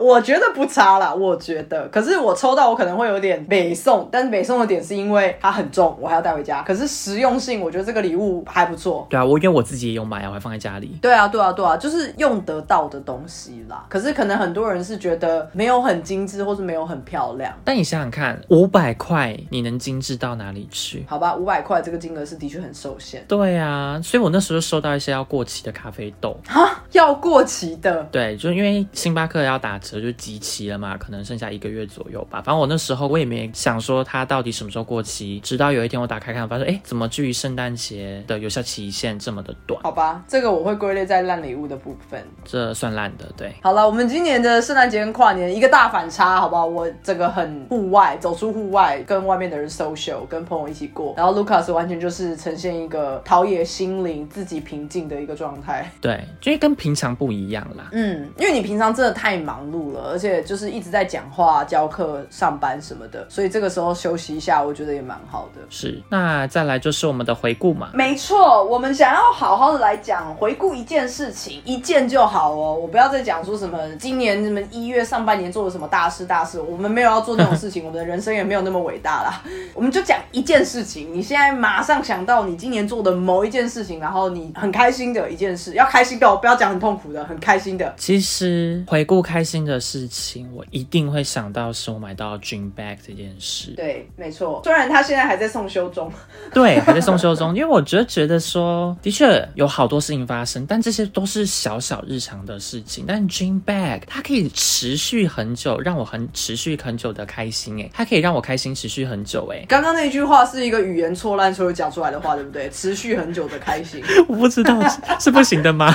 我觉得不差啦，我觉得。可是我抽到我可能会有点北送，但是北送的点是因为它很重，我还要带回家。可是实用性，我觉得这个礼物还不错。对啊，我因为我自己也有买啊，我还放在家里。对啊，对啊，对啊，就是用得到的东西啦。可是可能很多人是觉得没有很精致，或是没有很漂亮。但你想想看，五百块你能精致到哪里去？好吧，五百块这个金额是的确很受限。对啊，所以我那时候就收到一些要过期的咖啡豆。哈，要过期的。对，就因为星巴克要打折，就集齐了嘛，可能剩下一个月左右吧。反正我那时候我也没想说它到底什么时候过期，直到有一天我打开看，发现哎，怎么距离圣诞节的有效期限这么的短？好吧，这个我会归类在烂礼物的部分。这算烂的，对。好了，我们今年的圣诞节跟跨年一个大反差，好不好？我这个很户外，走出户外，跟外面的人 social，跟朋友一起过。然后 Lucas 完全就是呈现一个陶冶心灵、自己平静的一个状态。对，因为跟平常不一样啦。嗯，因为你平常真的太忙碌了，而且就是一直在讲话、教课、上班什么的，所以这个时候休息一下，我觉得也蛮好的。是，那再来就是我们的回顾嘛。没错，我们想要好好的来讲，回顾一件事情，一件就好哦。我不要再讲说什么今年什么一月上半年做了什么大事大事，我们没有要做那种事情，我们的人生也没有那么伟大啦。我们就讲一件事情，你现在马上想到你今年做的某一件事情，然后你很开心的一件事，要开心的哦，不要讲很痛苦的，很开心的。其实回顾开心的事情，我一定会想到是我买到 Dream Bag 这件事。对，没错。虽然他现在还在送修中，对，还在送修中，因为我觉得觉得说，的确有好多事情发生，但这些都是小小日常的事情。但 Dream Bag 它可以持续很久，让我很持续很久的开心，哎，它可以让我开心持续很久，哎，刚刚那句话是一个语言错乱所以讲出来的话，对不对？持续很久的开心。我不知道是是不行的吗？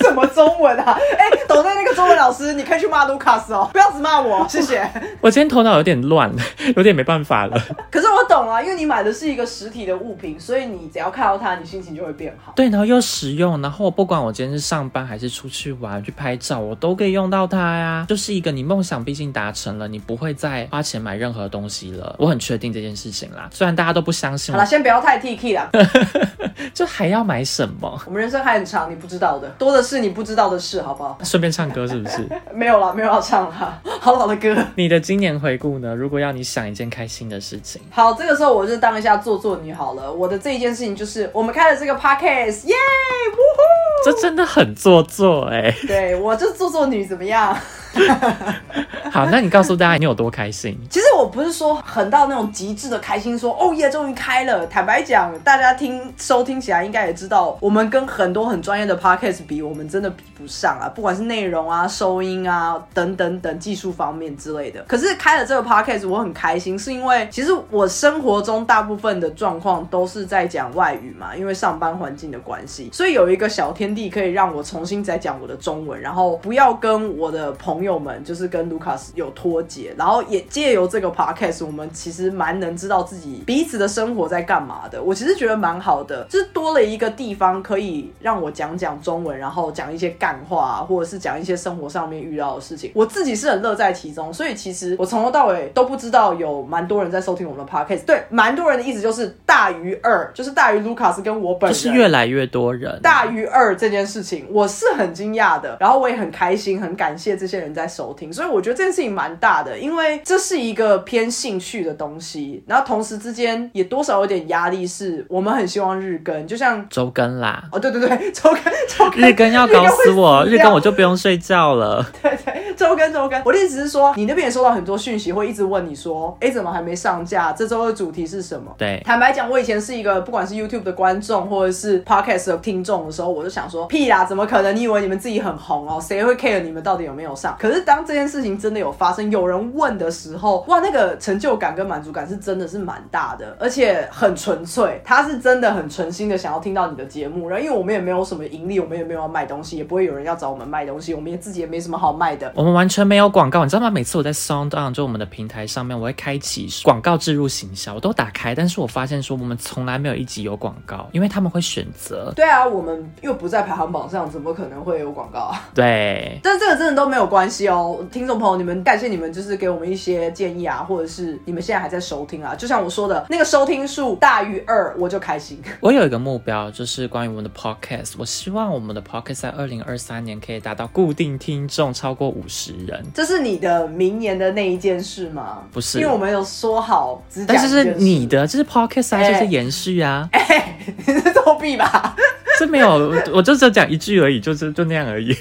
什么中文啊？哎、抖内那个中文老师，你可以去骂卢卡斯哦，不要只骂我，谢谢。我今天头脑有点乱，有点没办法了。可是我懂啊，因为你买的是一个实体的物品，所以你只要看到它，你心情就会变好。对，然后又实用，然后不管我今天是上班还是出去玩、去拍照，我都可以用到它呀。就是一个你梦想毕竟达成了，你不会再花钱买任何东西了。我很确定这件事情啦，虽然大家都不相信好了，我，先不要太 T K 啦，就还要买什么？我们人生还很长，你不知道的，多的是你不知道的事，好不好？顺便唱歌是不是？没有啦，没有要唱啦，好老的歌。你的今年回顾呢？如果要你想一件开心的事情，好，这个时候我就当一下做作女好了。我的这一件事情就是我们开了这个 podcast，耶，呜呼！这真的很做作哎、对我就是做作女，怎么样？好，那你告诉大家你有多开心？其实我不是说很到那种极致的开心说，哦耶，终于开了。坦白讲，大家听收听起来应该也知道，我们跟很多很专业的 podcast 比，我们真的比不上啊，不管是内容啊、收音啊等等等技术方面之类的。可是开了这个 podcast，我很开心，是因为其实我生活中大部分的状况都是在讲外语嘛，因为上班环境的关系，所以有一个小天地可以让我重新再讲我的中文，然后不要跟我的朋友们，就是跟卢卡斯有脱节，然后也借由这个 podcast，我们其实蛮能知道自己彼此的生活在干嘛的。我其实觉得蛮好的，就是多了一个地方可以让我讲讲中文，然后讲一些干话、啊，或者是讲一些生活上面遇到的事情。我自己是很乐在其中，所以其实我从头到尾都不知道有蛮多人在收听我们的 podcast。对，蛮多人的意思就是大于二，就是大于卢卡斯跟我本人就人。是越来越多人，大于二这件事情，我是很惊讶的，然后我也很开心，很感谢这些人在收听，所以我觉得这件事情蛮大的，因为这是一个偏兴趣的东西，然后同时之间也多少有点压力，是我们很希望日更，就像周更啦。哦，对对对，周更周更日更要搞死我，日更我就就不用睡觉了。对对，周更周更。我的意思是说，你那边也收到很多讯息，会一直问你说，哎，怎么还没上架？这周的主题是什么？对，坦白讲，我以前是一个不管是 YouTube 的观众或者是 Podcast 的听众的时候，我就想说，屁啦，怎么可能？你以为你们自己很红哦？谁会 care 你们到底有没有上？可是当这件事情真的有发生，有人问的时候，哇，那个成就感跟满足感是真的是蛮大的，而且很纯粹。他是真的很纯心的想要听到你的节目，然后因为我们也没有什么盈利，我们也没有要卖东西，也不会有人要找我们卖东西，我们也自己也没什么好卖的。我们完全没有广告，你知道吗？每次我在 Sound On 就我们的平台上面，我会开启广告植入行销，我都打开，但是我发现说我们从来没有一集有广告，因为他们会选择。对啊，我们又不在排行榜上，怎么可能会有广告啊？对，但这个真的都没有关系哦，听众朋友，你们感谢你们就是给我们一些建议啊，或者是你们现在还在收听啊，就像我说的那个收听数大于二，我就开心。我有一个目标，就是关于我们的 Podcast，我希望我们的 Podcast 在二零二三年可以达到固定听众超过五十人。这是你的明年的那一件事吗？不是，因为我们有说好，但是是你的，这是 Podcast 啊，就是延续啊。哎，你是作弊吧？这没有，我就只讲一句而已，就是就那样而已。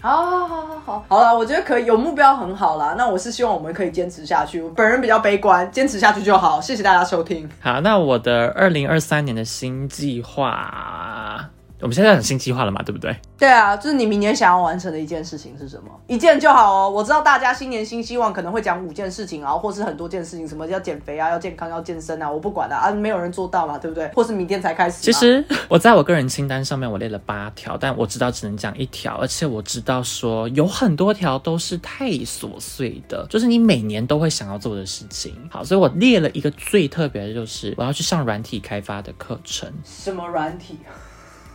好，好，好，好，好，好了，我觉得可以，有目标很好啦。那我是希望我们可以坚持下去。我本人比较悲观，坚持下去就好。谢谢大家收听。好，那我的二零二三年的新计划。我们现在很新计划了嘛，对不对？对啊，就是你明年想要完成的一件事情是什么？一件就好哦。我知道大家新年新希望可能会讲五件事情啊，或是很多件事情，什么要减肥啊，要健康，要健身啊，我不管了啊，没有人做到嘛，对不对？或是明天才开始。其实我在我个人清单上面我列了八条，但我知道只能讲一条，而且我知道说有很多条都是太琐碎的，就是你每年都会想要做的事情。好，所以我列了一个最特别的，就是我要去上软体开发的课程。什么软体？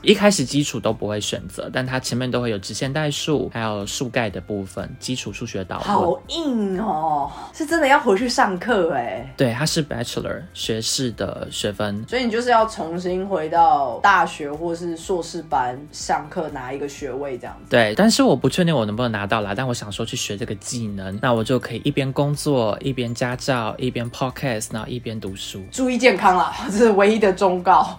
一开始基础都不会选择，但它前面都会有直线代数，还有数概的部分，基础数学导论。好硬哦，是真的要回去上课哎。对，它是 Bachelor 学士的学分，所以你就是要重新回到大学或是硕士班上课拿一个学位这样子。对，但是我不确定我能不能拿到啦，但我想说去学这个技能，那我就可以一边工作一边家教，一边 Podcast，然后一边读书，注意健康啦，这是唯一的忠告。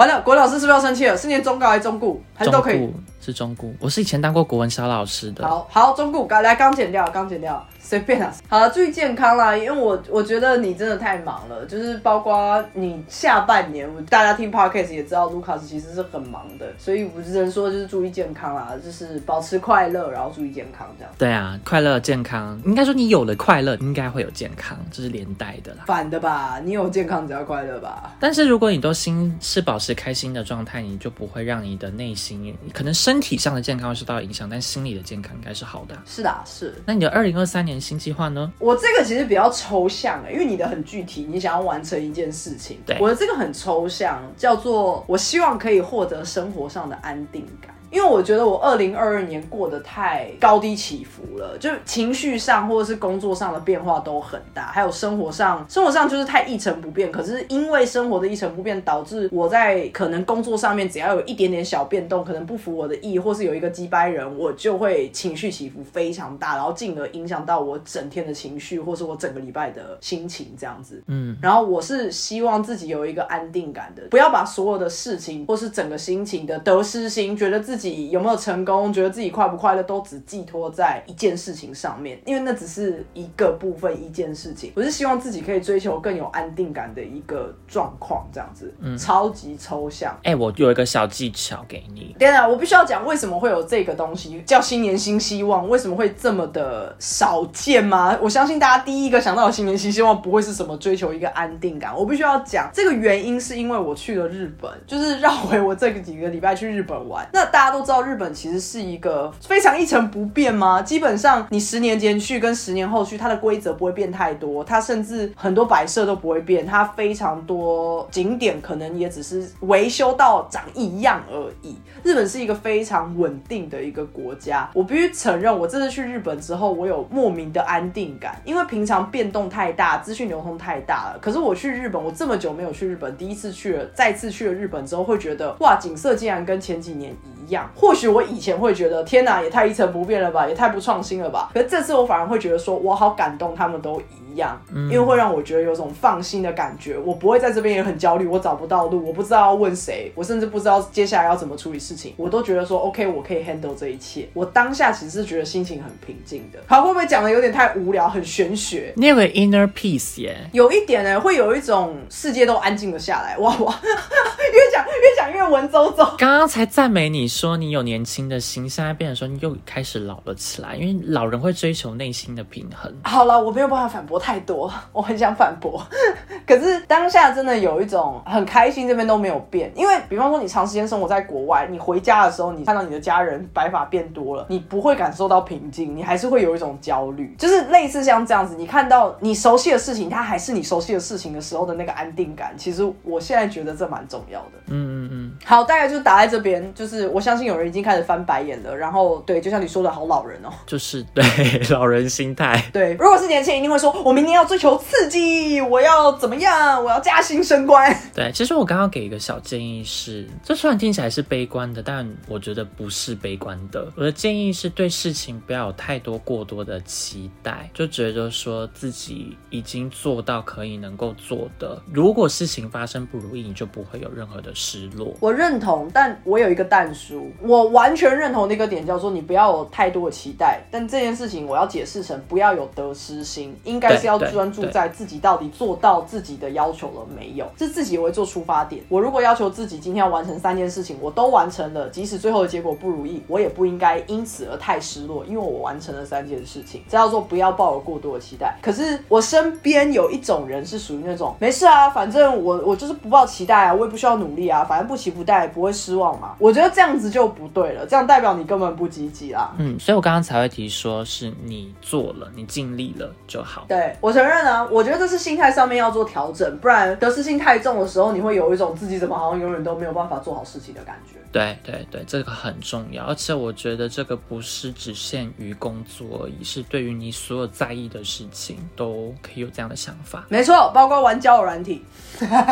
完了，国老师是不是要生气了？是念中高还是中固？还是都可以？是中固。我是以前当过国文小老师的。好好，中固，刚来刚剪掉，刚剪掉。随便啊，好了，注意健康啦，因为我我觉得你真的太忙了，就是包括你下半年，大家听 podcast 也知道，卢卡斯其实是很忙的，所以我只能说就是注意健康啦，就是保持快乐，然后注意健康这样。对啊，快乐健康，应该说你有了快乐，应该会有健康，这是连带的啦。反的吧，你有健康只要快乐吧。但是如果你都心是保持开心的状态，你就不会让你的内心，可能身体上的健康会受到影响，但心理的健康应该是好的。是的，是。那你的二零二三年新计划呢？我这个其实比较抽象诶，因为你的很具体，你想要完成一件事情。对，我的这个很抽象，叫做我希望可以获得生活上的安定感。因为我觉得我二零二二年过得太高低起伏了，就情绪上或者是工作上的变化都很大，还有生活上，生活上就是太一成不变。可是因为生活的一成不变，导致我在可能工作上面只要有一点点小变动，可能不符我的意，或是有一个击败人，我就会情绪起伏非常大，然后进而影响到我整天的情绪，或是我整个礼拜的心情这样子。嗯，然后我是希望自己有一个安定感的，不要把所有的事情或是整个心情的得失心，觉得自己。自己有没有成功？觉得自己快不快乐，都只寄托在一件事情上面，因为那只是一个部分，一件事情。我是希望自己可以追求更有安定感的一个状况，这样子，嗯，超级抽象。哎，我有一个小技巧给你。等等，我必须要讲为什么会有这个东西叫新年新希望？为什么会这么的少见吗？我相信大家第一个想到的新年新希望不会是什么追求一个安定感。我必须要讲这个原因，是因为我去了日本，就是绕回我这个几个礼拜去日本玩，那大。都知道日本其实是一个非常一成不变吗？基本上你十年前去跟十年后去，它的规则不会变太多，它甚至很多摆设都不会变，它非常多景点可能也只是维修到长一样而已。日本是一个非常稳定的一个国家，我必须承认，我这次去日本之后，我有莫名的安定感，因为平常变动太大，资讯流通太大了。可是我去日本，我这么久没有去日本，第一次去了，再次去了日本之后，会觉得哇，景色竟然跟前几年一样。或许我以前会觉得天哪，也太一成不变了吧，也太不创新了吧。可是这次我反而会觉得说，我好感动，他们都。一样，因为会让我觉得有种放心的感觉。我不会在这边也很焦虑，我找不到路，我不知道要问谁，我甚至不知道接下来要怎么处理事情。我都觉得说 OK，我可以 handle 这一切。我当下其实是觉得心情很平静的。好，会不会讲的有点太无聊，很玄学？你有个 inner peace 耶，有一点呢，会有一种世界都安静了下来。哇哇，越讲越讲越文绉绉。刚刚才赞美你说你有年轻的心，现在变成说你又开始老了起来，因为老人会追求内心的平衡。好了，我没有办法反驳太多，我很想反驳，可是当下真的有一种很开心，这边都没有变。因为比方说你长时间生活在国外，你回家的时候，你看到你的家人白发变多了，你不会感受到平静，你还是会有一种焦虑，就是类似像这样子，你看到你熟悉的事情，它还是你熟悉的事情的时候的那个安定感，其实我现在觉得这蛮重要的。嗯嗯嗯。好，大概就打在这边，就是我相信有人已经开始翻白眼了。然后对，就像你说的好老人哦，就是对 老人心态。对，如果是年轻人，一定会说，我明年要追求刺激，我要怎么样，我要加薪升官。对，其实我刚刚给一个小建议是，这虽然听起来是悲观的，但我觉得不是悲观的。我的建议是对事情不要有太多过多的期待，就觉得说自己已经做到可以能够做的。如果事情发生不如意，你就不会有任何的失落。我认同，但我有一个但书，我完全认同那个点，叫做你不要有太多的期待。但这件事情我要解释成不要有得失心，应该是要专注在自己到底做到自己的要求了没有，是自己为做出发点。我如果要求自己今天要完成三件事情，我都完成了，即使最后的结果不如意，我也不应该因此而太失落，因为我完成了三件事情。这叫做不要抱有过多的期待。可是我身边有一种人是属于那种没事啊，反正我我就是不抱期待啊，我也不需要努力啊，反正不期不待不会失望嘛。我觉得这样子就不对了，这样代表你根本不积极啦。嗯，所以我刚刚才会提说是你做了，你尽力了就好。对我承认啊，我觉得这是心态上面要做调整，不然得失心太重的时候，你会有一种自己怎么好像永远都没有办法做好事情的感觉。对对对，这个很重要，而且我觉得这个不是只限于工作而已，是对于你所有在意的事情都可以有这样的想法。没错，包括玩交友软体。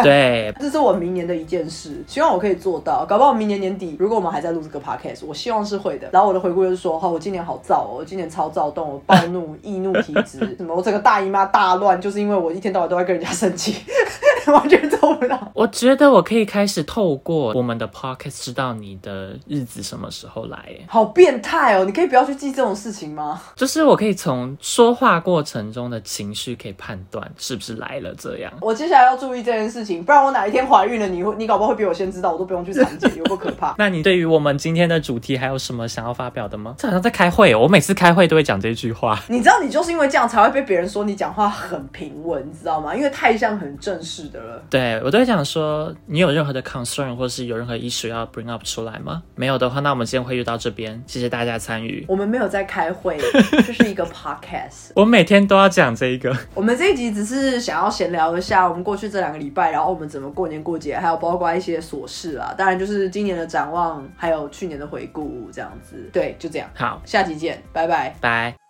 对，这是我明年的一件事，希望我可以做到。搞不好明年年底，如果我们还在录这个 podcast，我希望是会的。然后我的回顾就是说，哈，我今年好躁哦，我今年超躁动，我暴怒、易怒体质，什么我整个大妈大乱，就是因为我一天到晚都在跟人家生气，完全做不到。我觉得我可以开始透过我们的 podcast 知道你的日子什么时候来，哎，好变态哦！你可以不要去记这种事情吗？就是我可以从说话过程中的情绪可以判断是不是来了这样。我接下来要注意这件事情，不然我哪一天怀孕了，你会你搞不好会比我先知道，我都不用去产检，有多可怕？那你对于我们今天的主题还有什么想要发表的吗？这好像在开会，我每次开会都会讲这句话。你知道，你就是因为这样才会被别人说你讲话很平稳，你知道吗？因为太像很正式的了。对我都会讲说，你有任何的 concern 或是有任何 issue 要 bring up 出来吗？没有的话，那我们今天会遇到这边，谢谢大家参与。我们没有在开会，这是一个 podcast。我每天都要讲这一个。我们这一集只是想要闲聊一下我们过去这两个礼拜，然后我们怎么过年过节，还有包括一些琐事啊。当然就是今年的展望，还有去年的回顾这样子。对，就这样。好，下集见，拜拜，拜。